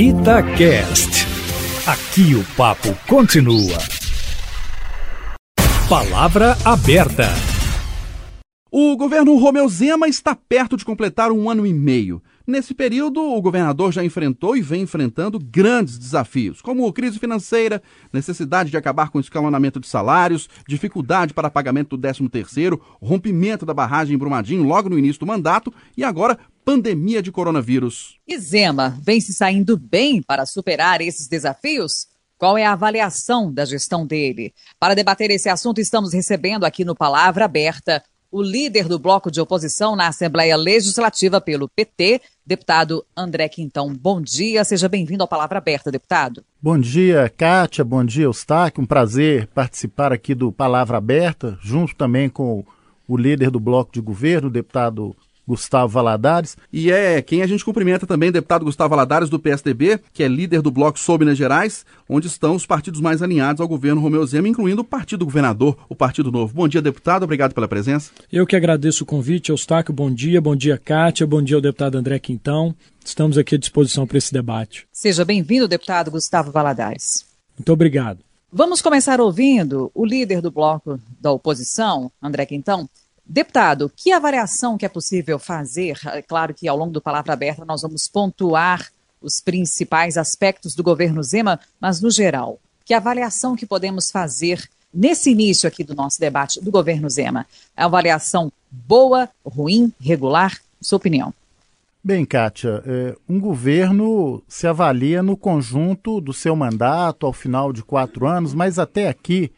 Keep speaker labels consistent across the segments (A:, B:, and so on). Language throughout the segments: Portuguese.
A: Itacast. Aqui o papo continua. Palavra aberta.
B: O governo Romeu Zema está perto de completar um ano e meio. Nesse período, o governador já enfrentou e vem enfrentando grandes desafios, como crise financeira, necessidade de acabar com o escalonamento de salários, dificuldade para pagamento do 13º, rompimento da barragem em Brumadinho logo no início do mandato e agora pandemia de coronavírus.
C: E Zema vem se saindo bem para superar esses desafios? Qual é a avaliação da gestão dele? Para debater esse assunto, estamos recebendo aqui no Palavra Aberta o líder do bloco de oposição na Assembleia Legislativa pelo PT, deputado André Quintão. Bom dia, seja bem-vindo ao Palavra Aberta, deputado.
D: Bom dia, Kátia, bom dia, Eustáquio. Um prazer participar aqui do Palavra Aberta, junto também com o líder do bloco de governo, o deputado Gustavo Valadares.
B: E é quem a gente cumprimenta também, deputado Gustavo Valadares, do PSDB, que é líder do Bloco Sou Minas Gerais, onde estão os partidos mais alinhados ao governo Romeu Zema, incluindo o Partido Governador, o Partido Novo. Bom dia, deputado, obrigado pela presença.
E: Eu que agradeço o convite, Eustáquio, bom dia, bom dia, Kátia, bom dia ao deputado André Quintão. Estamos aqui à disposição para esse debate.
C: Seja bem-vindo, deputado Gustavo Valadares.
E: Muito obrigado.
C: Vamos começar ouvindo o líder do bloco da oposição, André Quintão, Deputado, que avaliação que é possível fazer? É claro que ao longo do Palavra Aberta nós vamos pontuar os principais aspectos do governo Zema, mas no geral, que avaliação que podemos fazer nesse início aqui do nosso debate do governo Zema? É avaliação boa, ruim, regular? Sua opinião.
D: Bem, Kátia, é, um governo se avalia no conjunto do seu mandato ao final de quatro anos, mas até aqui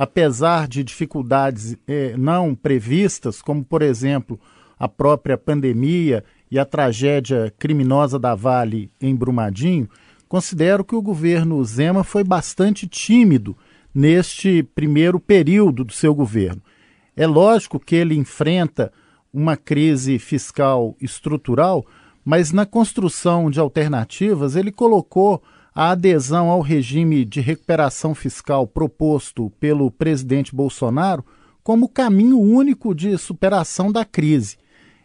D: apesar de dificuldades eh, não previstas, como, por exemplo, a própria pandemia e a tragédia criminosa da Vale em Brumadinho, considero que o governo Zema foi bastante tímido neste primeiro período do seu governo. É lógico que ele enfrenta uma crise fiscal estrutural, mas na construção de alternativas ele colocou a adesão ao regime de recuperação fiscal proposto pelo presidente Bolsonaro como caminho único de superação da crise.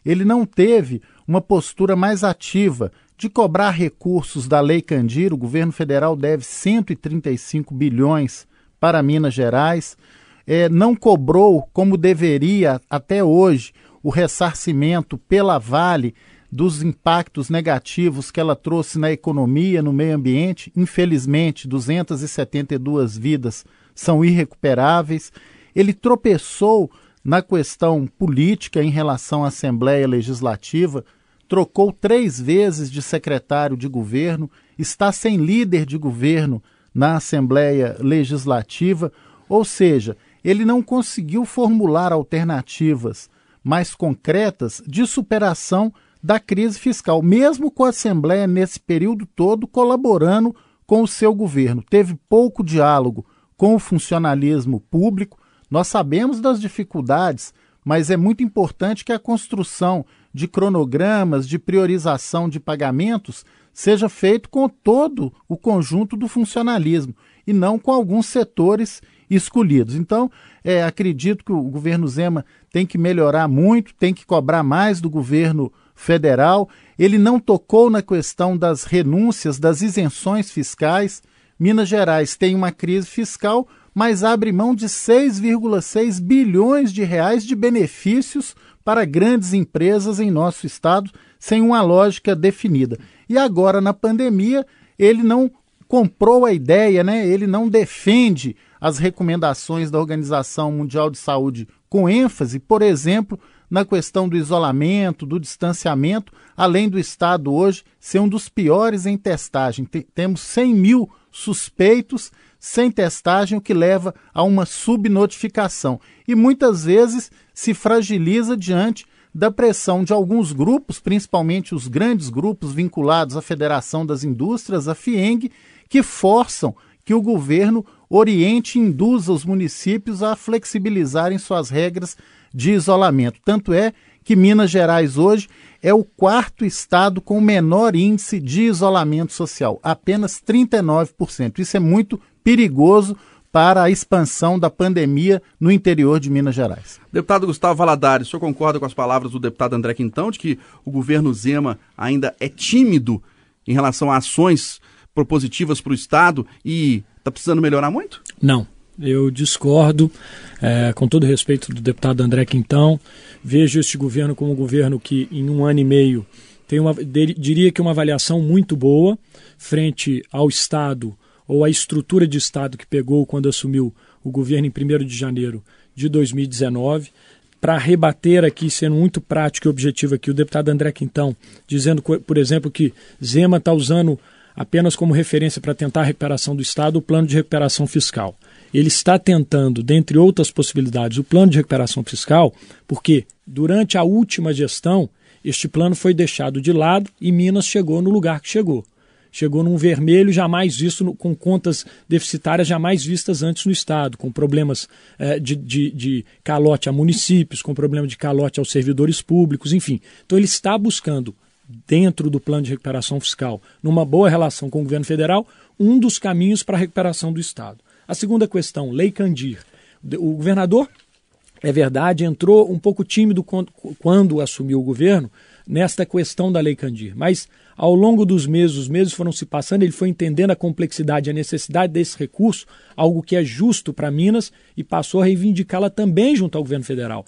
D: Ele não teve uma postura mais ativa de cobrar recursos da Lei Candir. O governo federal deve 135 bilhões para Minas Gerais. É, não cobrou, como deveria até hoje, o ressarcimento pela Vale dos impactos negativos que ela trouxe na economia, no meio ambiente. Infelizmente, 272 vidas são irrecuperáveis. Ele tropeçou na questão política em relação à Assembleia Legislativa, trocou três vezes de secretário de governo, está sem líder de governo na Assembleia Legislativa, ou seja, ele não conseguiu formular alternativas mais concretas de superação da crise fiscal, mesmo com a Assembleia nesse período todo colaborando com o seu governo. Teve pouco diálogo com o funcionalismo público. Nós sabemos das dificuldades, mas é muito importante que a construção de cronogramas, de priorização de pagamentos, seja feito com todo o conjunto do funcionalismo e não com alguns setores escolhidos. Então, é, acredito que o governo Zema tem que melhorar muito, tem que cobrar mais do governo federal, ele não tocou na questão das renúncias, das isenções fiscais. Minas Gerais tem uma crise fiscal, mas abre mão de 6,6 bilhões de reais de benefícios para grandes empresas em nosso estado, sem uma lógica definida. E agora, na pandemia, ele não comprou a ideia, né? ele não defende as recomendações da Organização Mundial de Saúde com ênfase, por exemplo, na questão do isolamento, do distanciamento, além do Estado hoje ser um dos piores em testagem. temos 100 mil suspeitos sem testagem, o que leva a uma subnotificação. E muitas vezes se fragiliza diante da pressão de alguns grupos, principalmente os grandes grupos vinculados à Federação das Indústrias, a FIENG, que forçam que o governo oriente e induza os municípios a flexibilizarem suas regras de isolamento. Tanto é que Minas Gerais hoje é o quarto estado com o menor índice de isolamento social, apenas 39%. Isso é muito perigoso para a expansão da pandemia no interior de Minas Gerais.
B: Deputado Gustavo Valadares, o senhor concorda com as palavras do deputado André Quintão de que o governo Zema ainda é tímido em relação a ações propositivas para o Estado e está precisando melhorar muito?
E: Não. Eu discordo, é, com todo respeito do deputado André Quintão. Vejo este governo como um governo que, em um ano e meio, tem uma, diria que uma avaliação muito boa frente ao Estado ou à estrutura de Estado que pegou quando assumiu o governo em 1 de janeiro de 2019. Para rebater aqui, sendo muito prático e objetivo aqui, o deputado André Quintão, dizendo, por exemplo, que Zema está usando apenas como referência para tentar a recuperação do Estado o plano de recuperação fiscal. Ele está tentando, dentre outras possibilidades, o plano de recuperação fiscal, porque durante a última gestão este plano foi deixado de lado e Minas chegou no lugar que chegou. Chegou num vermelho jamais visto, com contas deficitárias jamais vistas antes no Estado, com problemas eh, de, de, de calote a municípios, com problema de calote aos servidores públicos, enfim. Então ele está buscando dentro do plano de recuperação fiscal, numa boa relação com o governo federal, um dos caminhos para a recuperação do Estado. A segunda questão, Lei Candir. O governador, é verdade, entrou um pouco tímido quando, quando assumiu o governo nesta questão da Lei Candir, mas ao longo dos meses, os meses foram se passando, ele foi entendendo a complexidade a necessidade desse recurso, algo que é justo para Minas, e passou a reivindicá-la também junto ao governo federal.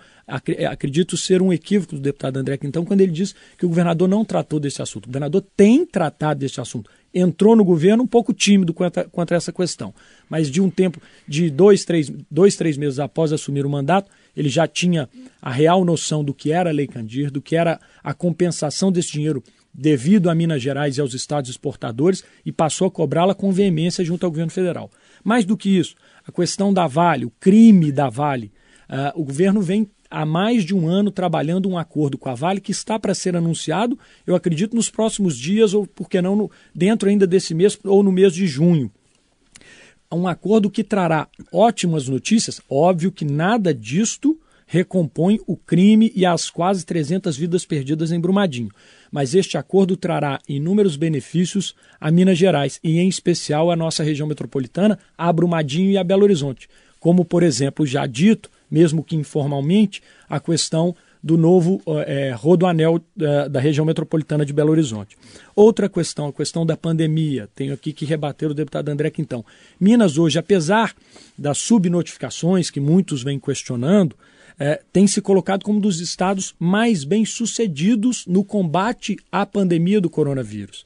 E: Acredito ser um equívoco do deputado André Quintão quando ele diz que o governador não tratou desse assunto. O governador tem tratado desse assunto. Entrou no governo um pouco tímido contra, contra essa questão, mas de um tempo, de dois três, dois, três meses após assumir o mandato, ele já tinha a real noção do que era a Lei Candir, do que era a compensação desse dinheiro devido a Minas Gerais e aos estados exportadores e passou a cobrá-la com veemência junto ao governo federal. Mais do que isso, a questão da Vale, o crime da Vale, uh, o governo vem há mais de um ano trabalhando um acordo com a Vale que está para ser anunciado, eu acredito, nos próximos dias, ou por que não no, dentro ainda desse mês ou no mês de junho. Um acordo que trará ótimas notícias, óbvio que nada disto recompõe o crime e as quase 300 vidas perdidas em Brumadinho mas este acordo trará inúmeros benefícios a Minas Gerais e, em especial, a nossa região metropolitana, a Brumadinho e a Belo Horizonte. Como, por exemplo, já dito, mesmo que informalmente, a questão do novo é, rodoanel da, da, região metropolitana de Belo Horizonte. Outra questão, a questão da pandemia. Tenho aqui que rebater o deputado André Quintão. Minas hoje, apesar das subnotificações que muitos vêm questionando, é, tem se colocado como um dos estados mais bem sucedidos no combate à pandemia do coronavírus.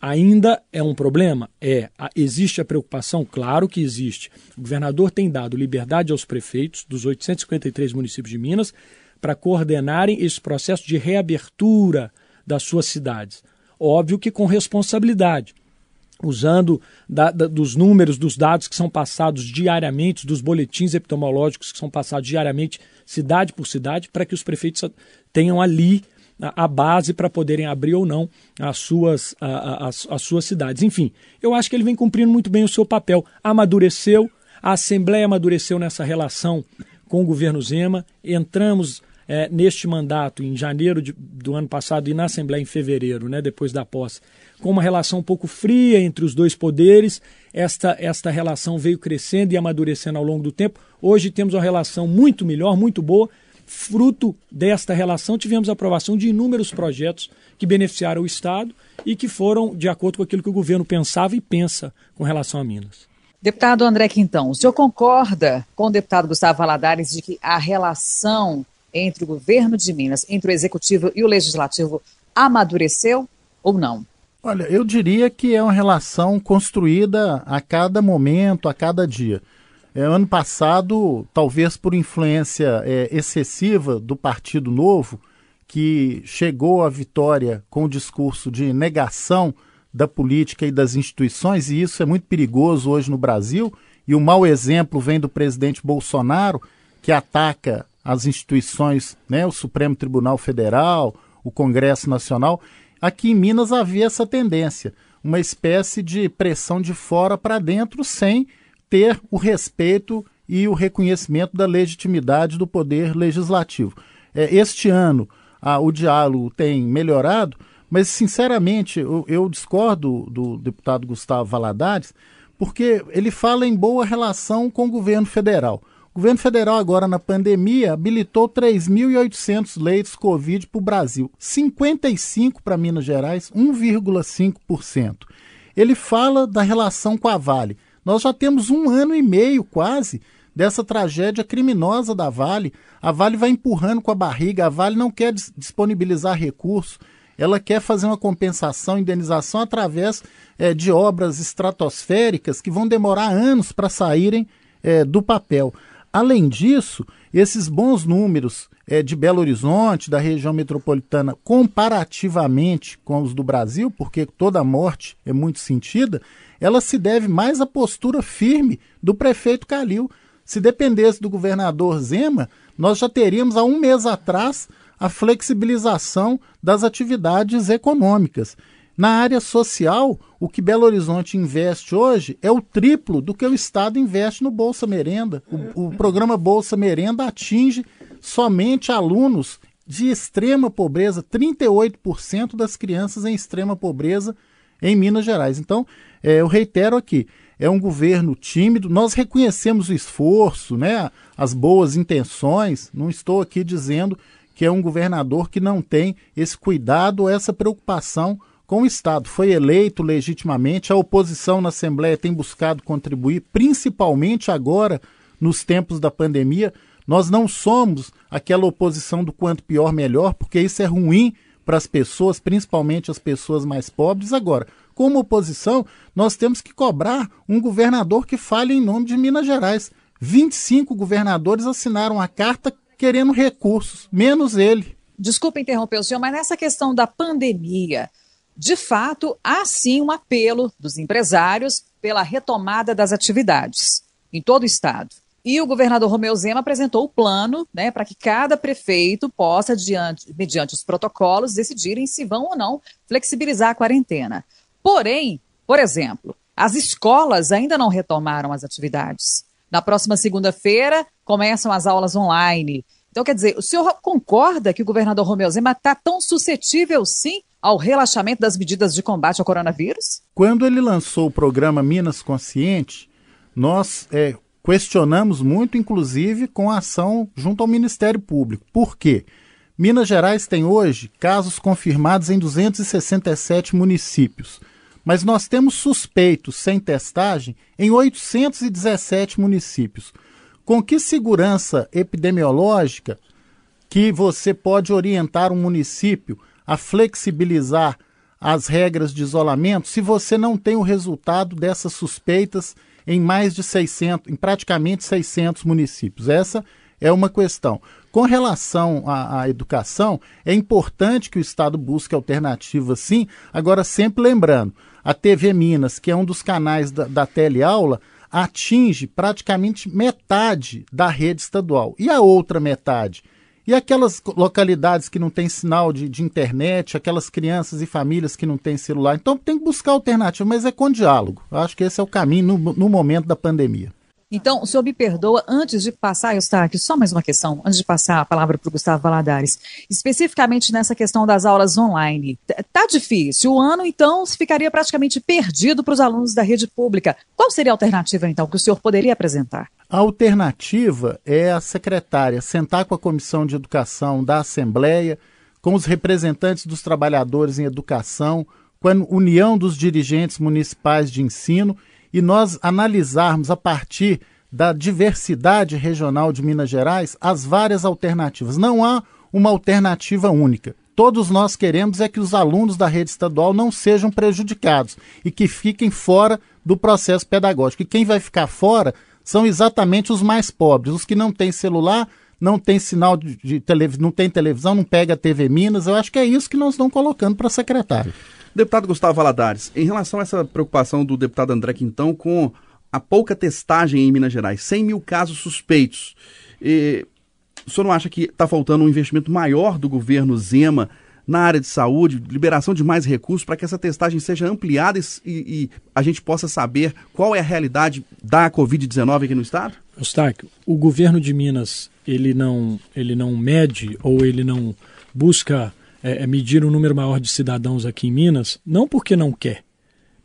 E: Ainda é um problema? É. Existe a preocupação? Claro que existe. O governador tem dado liberdade aos prefeitos dos 853 municípios de Minas para coordenarem esse processo de reabertura das suas cidades. Óbvio que com responsabilidade usando da, da, dos números, dos dados que são passados diariamente, dos boletins epidemiológicos que são passados diariamente, cidade por cidade, para que os prefeitos tenham ali a, a base para poderem abrir ou não as suas, a, as, as suas cidades. Enfim, eu acho que ele vem cumprindo muito bem o seu papel. Amadureceu, a Assembleia amadureceu nessa relação com o governo Zema, entramos é, neste mandato em janeiro de, do ano passado e na Assembleia em fevereiro, né, depois da posse, com uma relação um pouco fria entre os dois poderes. Esta, esta relação veio crescendo e amadurecendo ao longo do tempo. Hoje temos uma relação muito melhor, muito boa. Fruto desta relação, tivemos a aprovação de inúmeros projetos que beneficiaram o Estado e que foram de acordo com aquilo que o governo pensava e pensa com relação a Minas.
C: Deputado André Quintão, o senhor concorda com o deputado Gustavo Valadares de que a relação entre o governo de Minas, entre o executivo e o legislativo, amadureceu ou não?
D: Olha, eu diria que é uma relação construída a cada momento, a cada dia. É, ano passado, talvez por influência é, excessiva do Partido Novo, que chegou à vitória com o discurso de negação da política e das instituições, e isso é muito perigoso hoje no Brasil. E o mau exemplo vem do presidente Bolsonaro, que ataca as instituições, né, o Supremo Tribunal Federal, o Congresso Nacional. Aqui em Minas havia essa tendência, uma espécie de pressão de fora para dentro, sem ter o respeito e o reconhecimento da legitimidade do poder legislativo. É, este ano ah, o diálogo tem melhorado, mas sinceramente eu, eu discordo do deputado Gustavo Valadares, porque ele fala em boa relação com o governo federal. O governo federal, agora na pandemia, habilitou 3.800 leitos Covid para o Brasil, 55 para Minas Gerais, 1,5%. Ele fala da relação com a Vale. Nós já temos um ano e meio quase dessa tragédia criminosa da Vale. A Vale vai empurrando com a barriga, a Vale não quer disponibilizar recursos, ela quer fazer uma compensação, indenização através é, de obras estratosféricas que vão demorar anos para saírem é, do papel. Além disso, esses bons números é, de Belo Horizonte, da região metropolitana, comparativamente com os do Brasil, porque toda morte é muito sentida, ela se deve mais à postura firme do prefeito Calil. Se dependesse do governador Zema, nós já teríamos há um mês atrás a flexibilização das atividades econômicas. Na área social, o que Belo Horizonte investe hoje é o triplo do que o Estado investe no Bolsa Merenda. O, o programa Bolsa Merenda atinge somente alunos de extrema pobreza, 38% das crianças em extrema pobreza em Minas Gerais. Então, é, eu reitero aqui, é um governo tímido, nós reconhecemos o esforço, né, as boas intenções, não estou aqui dizendo que é um governador que não tem esse cuidado, essa preocupação com o Estado. Foi eleito legitimamente, a oposição na Assembleia tem buscado contribuir, principalmente agora, nos tempos da pandemia. Nós não somos aquela oposição do quanto pior, melhor, porque isso é ruim para as pessoas, principalmente as pessoas mais pobres. Agora, como oposição, nós temos que cobrar um governador que fale em nome de Minas Gerais. 25 governadores assinaram a carta querendo recursos, menos ele.
C: Desculpa interromper o senhor, mas nessa questão da pandemia, de fato, há sim um apelo dos empresários pela retomada das atividades em todo o estado. E o governador Romeu Zema apresentou o plano né, para que cada prefeito possa, diante, mediante os protocolos, decidirem se vão ou não flexibilizar a quarentena. Porém, por exemplo, as escolas ainda não retomaram as atividades. Na próxima segunda-feira começam as aulas online. Então, quer dizer, o senhor concorda que o governador Romeu Zema está tão suscetível, sim, ao relaxamento das medidas de combate ao coronavírus?
D: Quando ele lançou o programa Minas Consciente, nós é, questionamos muito, inclusive com a ação junto ao Ministério Público. Por quê? Minas Gerais tem hoje casos confirmados em 267 municípios mas nós temos suspeitos sem testagem em 817 municípios. Com que segurança epidemiológica que você pode orientar um município a flexibilizar as regras de isolamento se você não tem o resultado dessas suspeitas em mais de 600, em praticamente 600 municípios? Essa é uma questão. Com relação à, à, educação, é importante que o Estado busque alternativas, sim. Agora, sempre lembrando, a TV Minas, que é um dos canais da, da teleaula, atinge praticamente metade da rede estadual. E a outra metade? E aquelas localidades que não têm sinal de, de, internet, aquelas crianças e famílias que não têm celular. Então tem que buscar alternativa, mas é com diálogo. Eu acho que esse é o caminho no, no momento da pandemia.
C: Então, o senhor me perdoa, antes de passar, Eustáquio, só mais uma questão, antes de passar a palavra para o Gustavo Valadares, especificamente nessa questão das aulas online. Tá difícil, o ano, então, ficaria praticamente perdido para os alunos da rede pública. Qual seria a alternativa, então, que o senhor poderia apresentar?
D: A alternativa é a secretária sentar com a Comissão de Educação da Assembleia, com os representantes dos trabalhadores em educação, com a União dos Dirigentes Municipais de Ensino e nós analisarmos a partir da diversidade regional de Minas Gerais as várias alternativas. Não há uma alternativa única. Todos nós queremos é que os alunos da rede estadual não sejam prejudicados e que fiquem fora do processo pedagógico. E quem vai ficar fora são exatamente os mais pobres, os que não têm celular, não tem sinal de, televisão, não tem televisão, não pega TV Minas. Eu acho que é isso que nós estamos colocando para secretário.
B: Deputado Gustavo Valadares, em relação a essa preocupação do deputado André Quintão com a pouca testagem em Minas Gerais, 100 mil casos suspeitos, e, o senhor não acha que está faltando um investimento maior do governo Zema na área de saúde, liberação de mais recursos para que essa testagem seja ampliada e, e, a gente possa saber qual é a realidade da Covid-19 aqui no estado?
E: Eustáquio, o governo de Minas ele não, ele não mede ou ele não busca é, é, medir um número maior de cidadãos aqui em Minas, não porque não quer,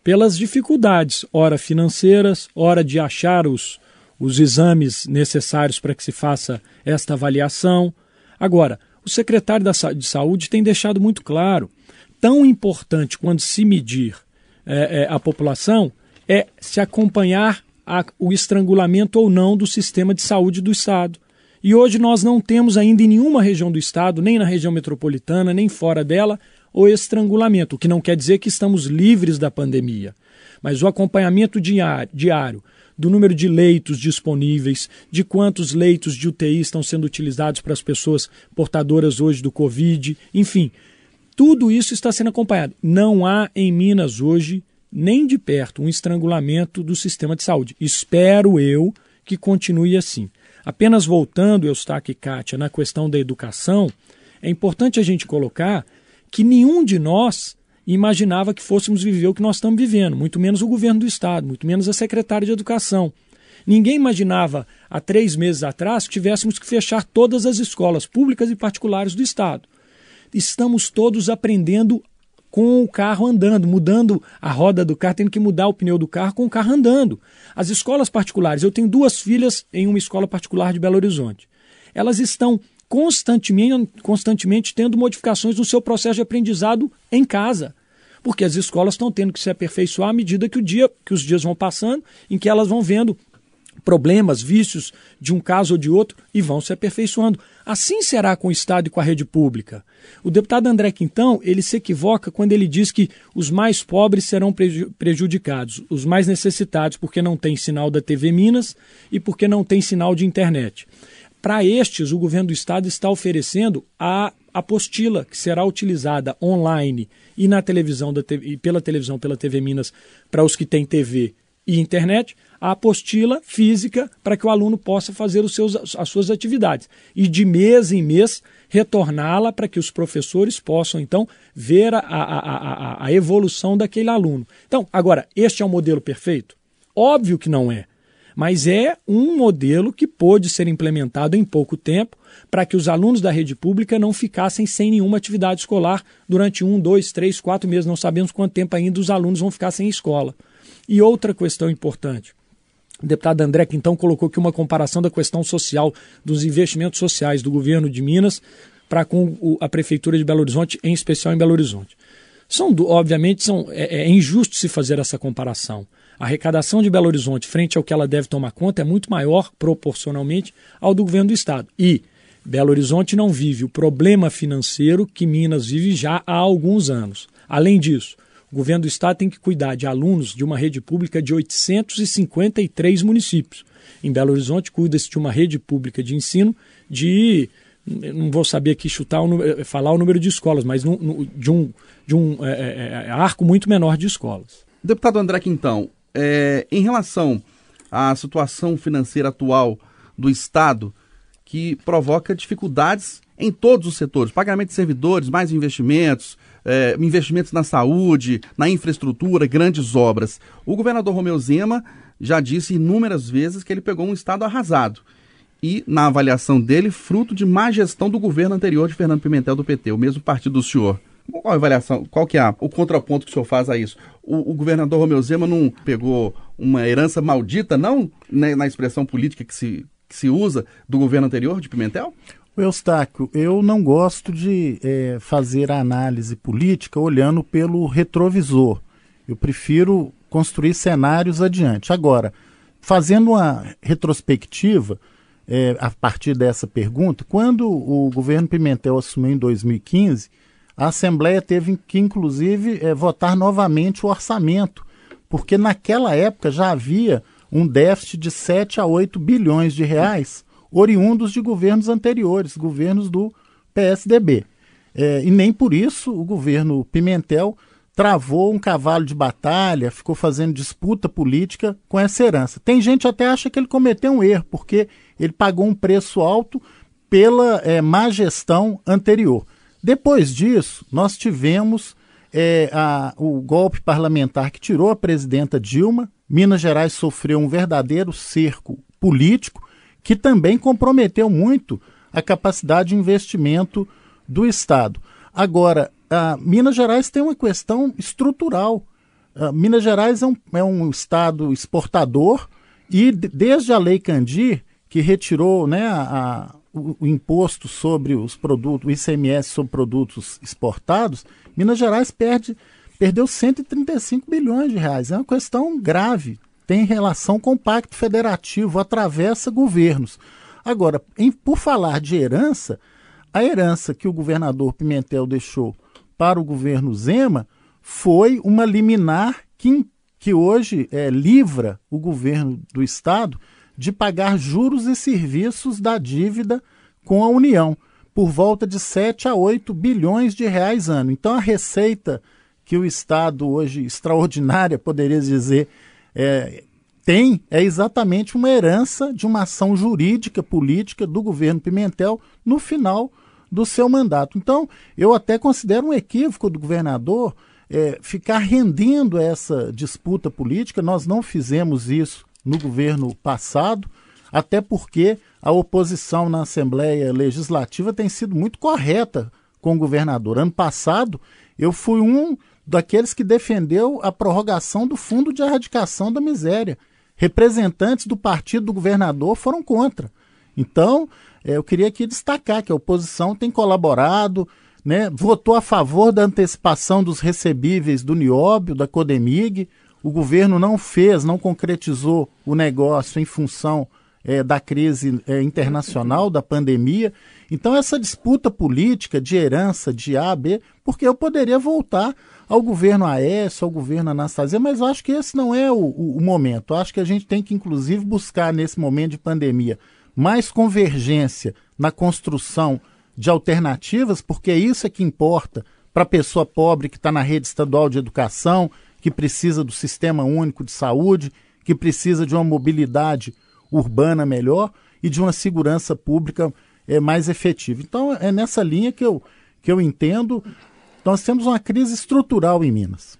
E: pelas dificuldades, ora financeiras, ora de achar os, os exames necessários para que se faça esta avaliação. Agora, o secretário de Saúde tem deixado muito claro: tão importante quando se medir é, é, a população é se acompanhar a, o estrangulamento ou não do sistema de saúde do Estado. E hoje nós não temos ainda em nenhuma região do Estado, nem na região metropolitana, nem fora dela, o estrangulamento, o que não quer dizer que estamos livres da pandemia. Mas o acompanhamento diário do número de leitos disponíveis, de quantos leitos de UTI estão sendo utilizados para as pessoas portadoras hoje do Covid, enfim, tudo isso está sendo acompanhado. Não há em Minas hoje, nem de perto, um estrangulamento do sistema de saúde. Espero eu que continue assim. Apenas voltando, Eustáquio e Kátia, na questão da educação, é importante a gente colocar que nenhum de nós imaginava que fôssemos viver o que nós estamos vivendo, muito menos o governo do Estado, muito menos a secretária de Educação. Ninguém imaginava há três meses atrás que tivéssemos que fechar todas as escolas públicas e particulares do Estado. Estamos todos aprendendo com o carro andando, mudando a roda do carro, tendo que mudar o pneu do carro com o carro andando. As escolas particulares, eu tenho duas filhas em uma escola particular de Belo Horizonte. Elas estão constantemente, constantemente tendo modificações no seu processo de aprendizado em casa. Porque as escolas estão tendo que se aperfeiçoar à medida que, o dia, que os dias vão passando, em que elas vão vendo problemas, vícios de um caso ou de outro e vão se aperfeiçoando. Assim será com o Estado e com a rede pública. O deputado André Quintão, ele se equivoca quando ele diz que os mais pobres serão prejudicados, os mais necessitados porque não tem sinal da TV Minas e porque não tem sinal de internet. Para estes, o governo do estado está oferecendo a apostila que será utilizada online e na televisão da e pela televisão pela TV Minas para os que têm TV e internet, a apostila física para que o aluno possa fazer os seus, as suas atividades e de mês em mês retorná-la para que os professores possam então ver a, a, a, a evolução daquele aluno. Então, agora, este é o modelo perfeito? Óbvio que não é mas é um modelo que pôde ser implementado em pouco tempo para que os alunos da rede pública não ficassem sem nenhuma atividade escolar durante um, dois, três, quatro meses. Não sabemos quanto tempo ainda os alunos vão ficar sem escola. E outra questão importante. O deputado André que então colocou aqui uma comparação da questão social, dos investimentos sociais do governo de Minas para com a prefeitura de Belo Horizonte, em especial em Belo Horizonte. São, obviamente, são, é, é injusto se fazer essa comparação. A arrecadação de Belo Horizonte, frente ao que ela deve tomar conta, é muito maior proporcionalmente ao do governo do estado. E Belo Horizonte não vive o problema financeiro que Minas vive já há alguns anos. Além disso, o governo do estado tem que cuidar de alunos de uma rede pública de 853 municípios. Em Belo Horizonte, cuida-se de uma rede pública de ensino de. Não vou saber aqui chutar número, falar o número de escolas, mas de um, de um é, é, arco muito menor de escolas.
B: Deputado André Quintão, é, em relação à situação financeira atual do Estado, que provoca dificuldades em todos os setores, pagamento de servidores, mais investimentos, é, investimentos na saúde, na infraestrutura, grandes obras. O governador Romeu Zema já disse inúmeras vezes que ele pegou um Estado arrasado. E, na avaliação dele, fruto de má gestão do governo anterior de Fernando Pimentel do PT, o mesmo partido do senhor. Qual a avaliação, qual que é o contraponto que o senhor faz a isso? O, o governador Romeu Zema não pegou uma herança maldita, não, né, na expressão política que se, que se usa do governo anterior de Pimentel?
D: Eustáquio, eu não gosto de é, fazer a análise política olhando pelo retrovisor. Eu prefiro construir cenários adiante. Agora, fazendo uma retrospectiva, é, a partir dessa pergunta, quando o governo Pimentel assumiu em 2015, a Assembleia teve que, inclusive, é, votar novamente o orçamento, porque naquela época já havia um déficit de 7 a 8 bilhões de reais, oriundos de governos anteriores, governos do PSDB. É, e nem por isso o governo Pimentel travou um cavalo de batalha, ficou fazendo disputa política com essa herança. Tem gente até acha que ele cometeu um erro, porque ele pagou um preço alto pela é, má gestão anterior. Depois disso, nós tivemos é, a, o golpe parlamentar que tirou a presidenta Dilma. Minas Gerais sofreu um verdadeiro cerco político que também comprometeu muito a capacidade de investimento do Estado. Agora, Minas Gerais tem uma questão estrutural. Minas Gerais é um, é um estado exportador E desde a Lei Candir, que retirou né, a, o, o, imposto sobre os produtos, o ICMS sobre produtos exportados, Minas Gerais perde, perdeu 135 bilhões de reais. É uma questão grave. Tem relação com o Pacto Federativo, atravessa governos. Agora, em, por falar de herança, a herança que o governador Pimentel deixou para o governo Zema foi uma liminar que, que hoje é, livra o governo do Estado de pagar juros e serviços da dívida com a União, por volta de 7 a 8 bilhões de reais ano. Então a receita que o Estado hoje, extraordinária, poderia dizer, é, tem é exatamente uma herança de uma ação jurídica, política do governo Pimentel no final do seu mandato. Então, eu até considero um equívoco do governador é, ficar rendendo essa disputa política. Nós não fizemos isso no governo passado, até porque a oposição na Assembleia Legislativa tem sido muito correta com o governador. Ano passado, eu fui um daqueles que defendeu a prorrogação do Fundo de Erradicação da Miséria. Representantes do partido do governador foram contra. Então, é, eu queria aqui destacar que a oposição tem colaborado, né, votou a favor da antecipação dos recebíveis do Nióbio, da Codemig, o governo não fez, não concretizou o negócio em função é, da crise é, internacional, da pandemia. Então, essa disputa política de herança de A a B, porque eu poderia voltar ao governo Aécio, ao governo Anastasia, mas acho que esse não é o, o, o momento. Acho que a gente tem que, inclusive, buscar, nesse momento de pandemia, mais convergência na construção de alternativas, porque isso é que importa para a pessoa pobre que está na rede estadual de educação, que precisa do sistema único de saúde, que precisa de uma mobilidade urbana melhor e de uma segurança pública é, mais efetiva. Então, é nessa linha que eu, que eu entendo. Nós temos uma crise estrutural em Minas.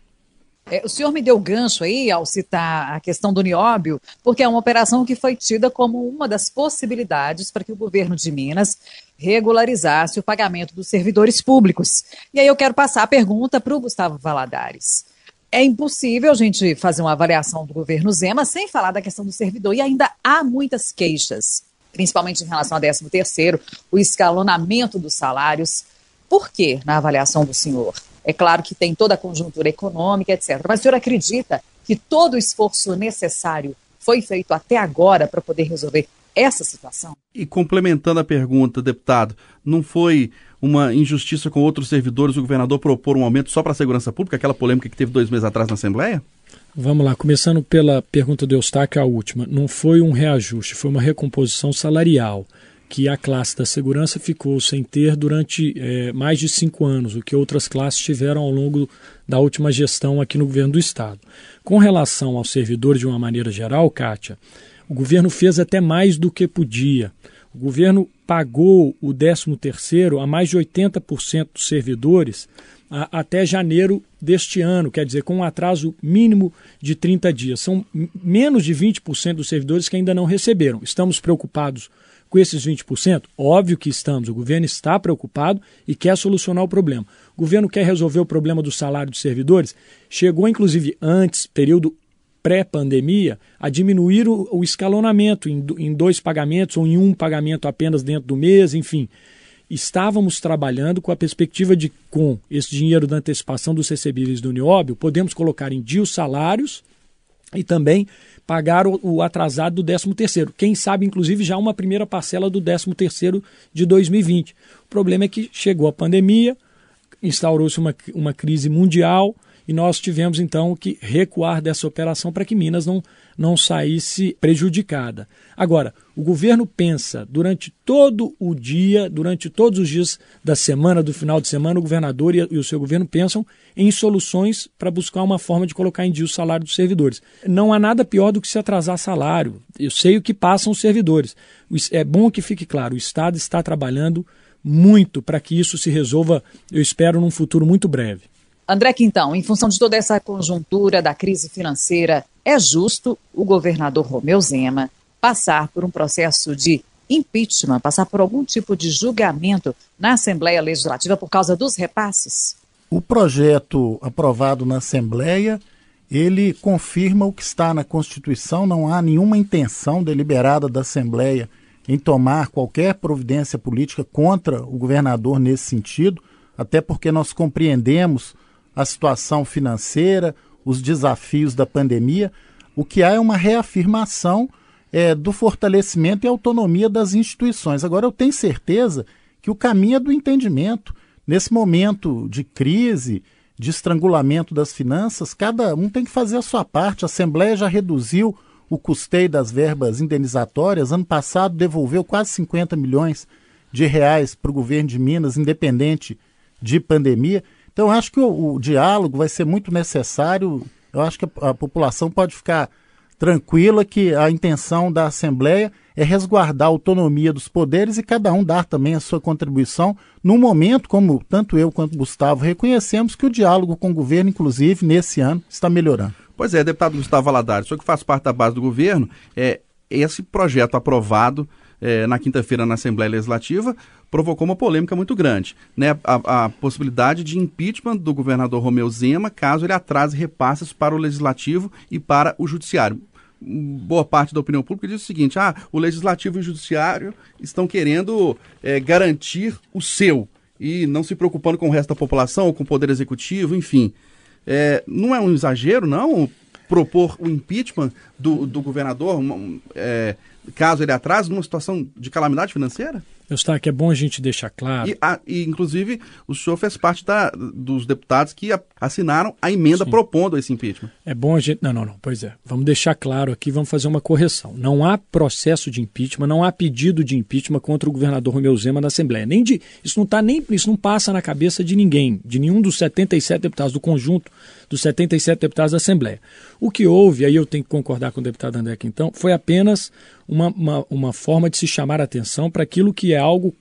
C: É, o senhor me deu gancho aí ao citar a questão do nióbio, porque é uma operação que foi tida como uma das possibilidades para que o governo de Minas regularizasse o pagamento dos servidores públicos. E aí eu quero passar a pergunta para o Gustavo Valadares é impossível a gente fazer uma avaliação do governo Zema sem falar da questão do servidor. E ainda há muitas queixas, principalmente em relação ao 13 terceiro, o escalonamento dos salários. Por que, na avaliação do senhor? É claro que tem toda a conjuntura econômica, etc. Mas o senhor acredita que todo o esforço necessário foi feito até agora para poder resolver essa situação?
B: E complementando a pergunta, deputado, não foi uma injustiça com outros servidores o governador propor um aumento só para a segurança pública, aquela polêmica que teve dois meses atrás na Assembleia?
E: Vamos lá, começando pela pergunta do Eustáquio, a última. Não foi um reajuste, foi uma recomposição salarial que a classe da segurança ficou sem ter durante é, mais de cinco anos, o que outras classes tiveram ao longo da última gestão aqui no governo do Estado. Com relação aos servidores de uma maneira geral, Kátia, o governo fez até mais do que podia. O governo pagou o 13º a mais de 80% dos servidores a, até janeiro deste ano, quer dizer, com um atraso mínimo de 30 dias. São menos de 20% dos servidores que ainda não receberam. Estamos preocupados com esses 20%? Óbvio que estamos. O governo está preocupado e quer solucionar o problema. O governo quer resolver o problema do salário dos servidores? Chegou, inclusive, antes, período pré-pandemia a diminuir o, o escalonamento em, em, dois pagamentos ou em um pagamento apenas dentro do mês, enfim. Estávamos trabalhando com a perspectiva de, com esse dinheiro da antecipação dos recebíveis do Nióbio, podemos colocar em dia os salários e também pagar o, o atrasado do 13 terceiro. Quem sabe, inclusive, já uma primeira parcela do 13 terceiro de 2020. O problema é que chegou a pandemia, instaurou-se uma, uma crise mundial, e nós tivemos então que recuar dessa operação para que Minas não, não saísse prejudicada. Agora, o governo pensa durante todo o dia, durante todos os dias da semana, do final de semana, o governador e, o seu governo pensam em soluções para buscar uma forma de colocar em dia o salário dos servidores. Não há nada pior do que se atrasar salário. Eu sei o que passam os servidores. É bom que fique claro: o Estado está trabalhando muito para que isso se resolva, eu espero, num futuro muito breve.
C: André Quintão, em função de toda essa conjuntura da crise financeira, é justo o governador Romeu Zema passar por um processo de impeachment, passar por algum tipo de julgamento na Assembleia Legislativa por causa dos repasses?
D: O projeto aprovado na Assembleia ele confirma o que está na Constituição, não há nenhuma intenção deliberada da Assembleia em tomar qualquer providência política contra o governador nesse sentido, até porque nós compreendemos a situação financeira, os desafios da pandemia. O que há é uma reafirmação é, do fortalecimento e autonomia das instituições. Agora, eu tenho certeza que o caminho é do entendimento. Nesse momento de crise, de estrangulamento das finanças, cada um tem que fazer a sua parte. A Assembleia já reduziu o custeio das verbas indenizatórias. Ano passado devolveu quase 50 milhões de reais para o governo de Minas, independente de pandemia. Então, acho que o, o, diálogo vai ser muito necessário. Eu acho que a, a população pode ficar tranquila que a intenção da Assembleia é resguardar a autonomia dos poderes e cada um dar também a sua contribuição num momento, como tanto eu quanto Gustavo reconhecemos, que o diálogo com o governo, inclusive nesse ano, está melhorando.
B: Pois é, deputado Gustavo Valadares, só que faz parte da base do governo, é esse projeto aprovado é, na quinta-feira na Assembleia Legislativa provocou uma polêmica muito grande. Né? A, a, possibilidade de impeachment do governador Romeu Zema caso ele atrase repasses para o Legislativo e para o Judiciário boa parte da opinião pública diz o seguinte: ah, o legislativo e o judiciário estão querendo é, garantir o seu e não se preocupando com o resto da população ou com o poder executivo, enfim. É, não é um exagero, não, propor o impeachment do, do governador, é, caso ele atrase, numa situação de calamidade financeira?
E: Eustáquio, é bom a gente deixar claro.
B: E, a, e, inclusive, o senhor fez parte da, dos deputados que assinaram a emenda Sim. propondo esse impeachment.
E: É bom a gente. Não, não, não. Pois é. Vamos deixar claro aqui, vamos fazer uma correção. Não há processo de impeachment, não há pedido de impeachment contra o governador Romeu Zema na Assembleia. Nem de. Isso não tá nem. Isso não passa na cabeça de ninguém, de nenhum dos 77 deputados do conjunto dos 77 deputados da Assembleia. O que houve, aí eu tenho que concordar com o deputado André Quintão, foi apenas uma, uma, uma forma de se chamar a atenção para aquilo que é algo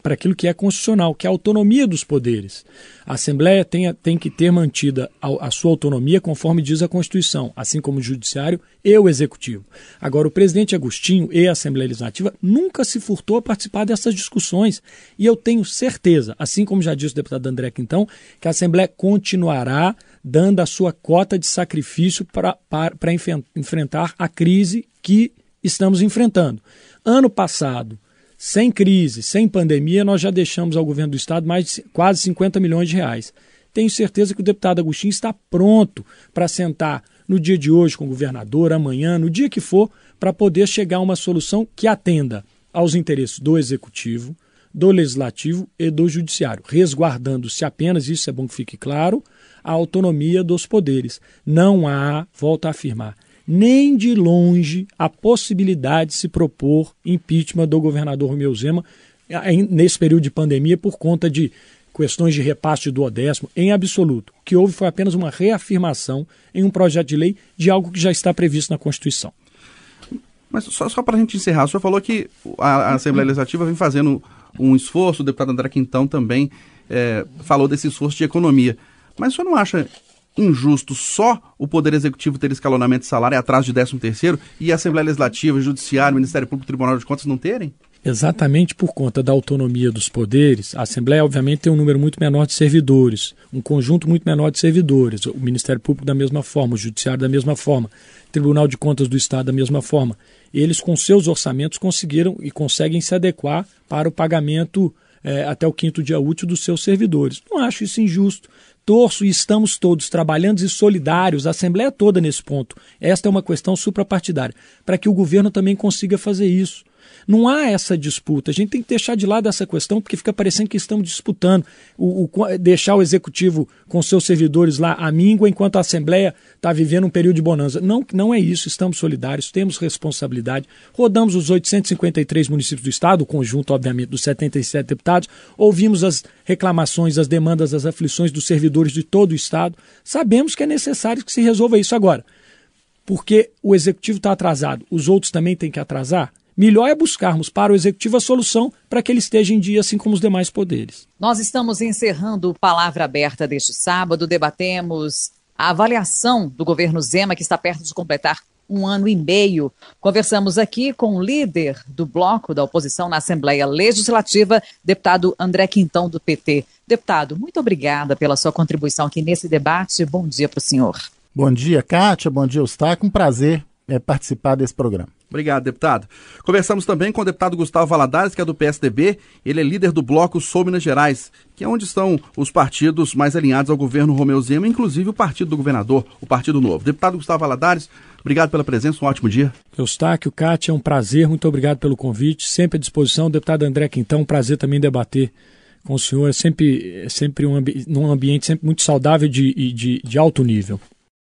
E: para aquilo que é constitucional, que é a autonomia dos poderes. A Assembleia tem, tem que ter mantida a, a, sua autonomia conforme diz a Constituição, assim como o Judiciário e o Executivo. Agora, o presidente Agostinho e a Assembleia Legislativa nunca se furtou a participar dessas discussões. E eu tenho certeza, assim como já disse o deputado André Quintão, que a Assembleia continuará dando a sua cota de sacrifício para enfrentar a crise que estamos enfrentando. Ano passado, sem crise, sem pandemia, nós já deixamos ao governo do Estado mais de quase 50 milhões de reais. Tenho certeza que o deputado Agostinho está pronto para sentar no dia de hoje com o governador, amanhã, no dia que for, para poder chegar a uma solução que atenda aos interesses do Executivo, do Legislativo e do Judiciário, resguardando-se apenas, isso é bom que fique claro, a autonomia dos poderes. Não há, volto a afirmar, nem de longe a possibilidade de se propor impeachment do governador Romeu Zema nesse período de pandemia por conta de questões de repasse do odécimo, em absoluto. O que houve foi apenas uma reafirmação em um projeto de lei de algo que já está previsto na Constituição.
B: Mas só, só para a gente encerrar, o senhor falou que a, a Assembleia Legislativa vem fazendo um esforço, o deputado André Quintão também é, falou desse esforço de economia. Mas o senhor não acha injusto só o Poder Executivo ter escalonamento de salário atrás de 13 terceiro e a Assembleia Legislativa, Judiciário, Ministério Público Tribunal de Contas não terem?
E: Exatamente por conta da autonomia dos poderes, a Assembleia, obviamente, tem um número muito menor de servidores, um conjunto muito menor de servidores, o Ministério Público da mesma forma, o Judiciário da mesma forma, o Tribunal de Contas do Estado da mesma forma. Eles, com seus orçamentos, conseguiram e conseguem se adequar para o pagamento é, até o quinto dia útil dos seus servidores. Não acho isso injusto torço e estamos todos trabalhando e solidários, a Assembleia toda nesse ponto. Esta é uma questão suprapartidária, para que o governo também consiga fazer isso. Não há essa disputa. A gente tem que deixar de lado essa questão, porque fica parecendo que estamos disputando. O, o deixar o executivo com seus servidores lá à míngua, enquanto a Assembleia está vivendo um período de bonança. Não, não é isso. Estamos solidários, temos responsabilidade. Rodamos os 853 municípios do Estado, o conjunto, obviamente, dos 77 deputados. Ouvimos as reclamações, as demandas, as aflições dos servidores de todo o Estado. Sabemos que é necessário que se resolva isso agora. Porque o executivo está atrasado, os outros também têm que atrasar melhor é buscarmos para o executivo a solução para que ele esteja em dia, assim como os demais poderes.
C: Nós estamos encerrando Palavra Aberta deste sábado. Debatemos a avaliação do governo Zema, que está perto de completar um ano e meio. Conversamos aqui com o líder do bloco da oposição na Assembleia Legislativa, deputado André Quintão, do PT. Deputado, muito obrigada pela sua contribuição aqui nesse debate. Bom dia para o senhor.
D: Bom dia, Kátia. Bom dia, Eustáquio. Um prazer é, participar desse programa.
B: Obrigado, deputado. Conversamos também com o deputado Gustavo Valadares, que é do PSDB. Ele é líder do bloco Sou Minas Gerais, que é onde estão os partidos mais alinhados ao governo Romeu Zema, inclusive o partido do governador, o Partido Novo. Deputado Gustavo Valadares, obrigado pela presença, um ótimo dia.
E: Eustáquio, Cátia, é um prazer, muito obrigado pelo convite, sempre à disposição. Deputado André Quintão, um prazer também debater com o senhor, é sempre, é sempre um, num ambiente sempre muito saudável e de, de, de alto nível.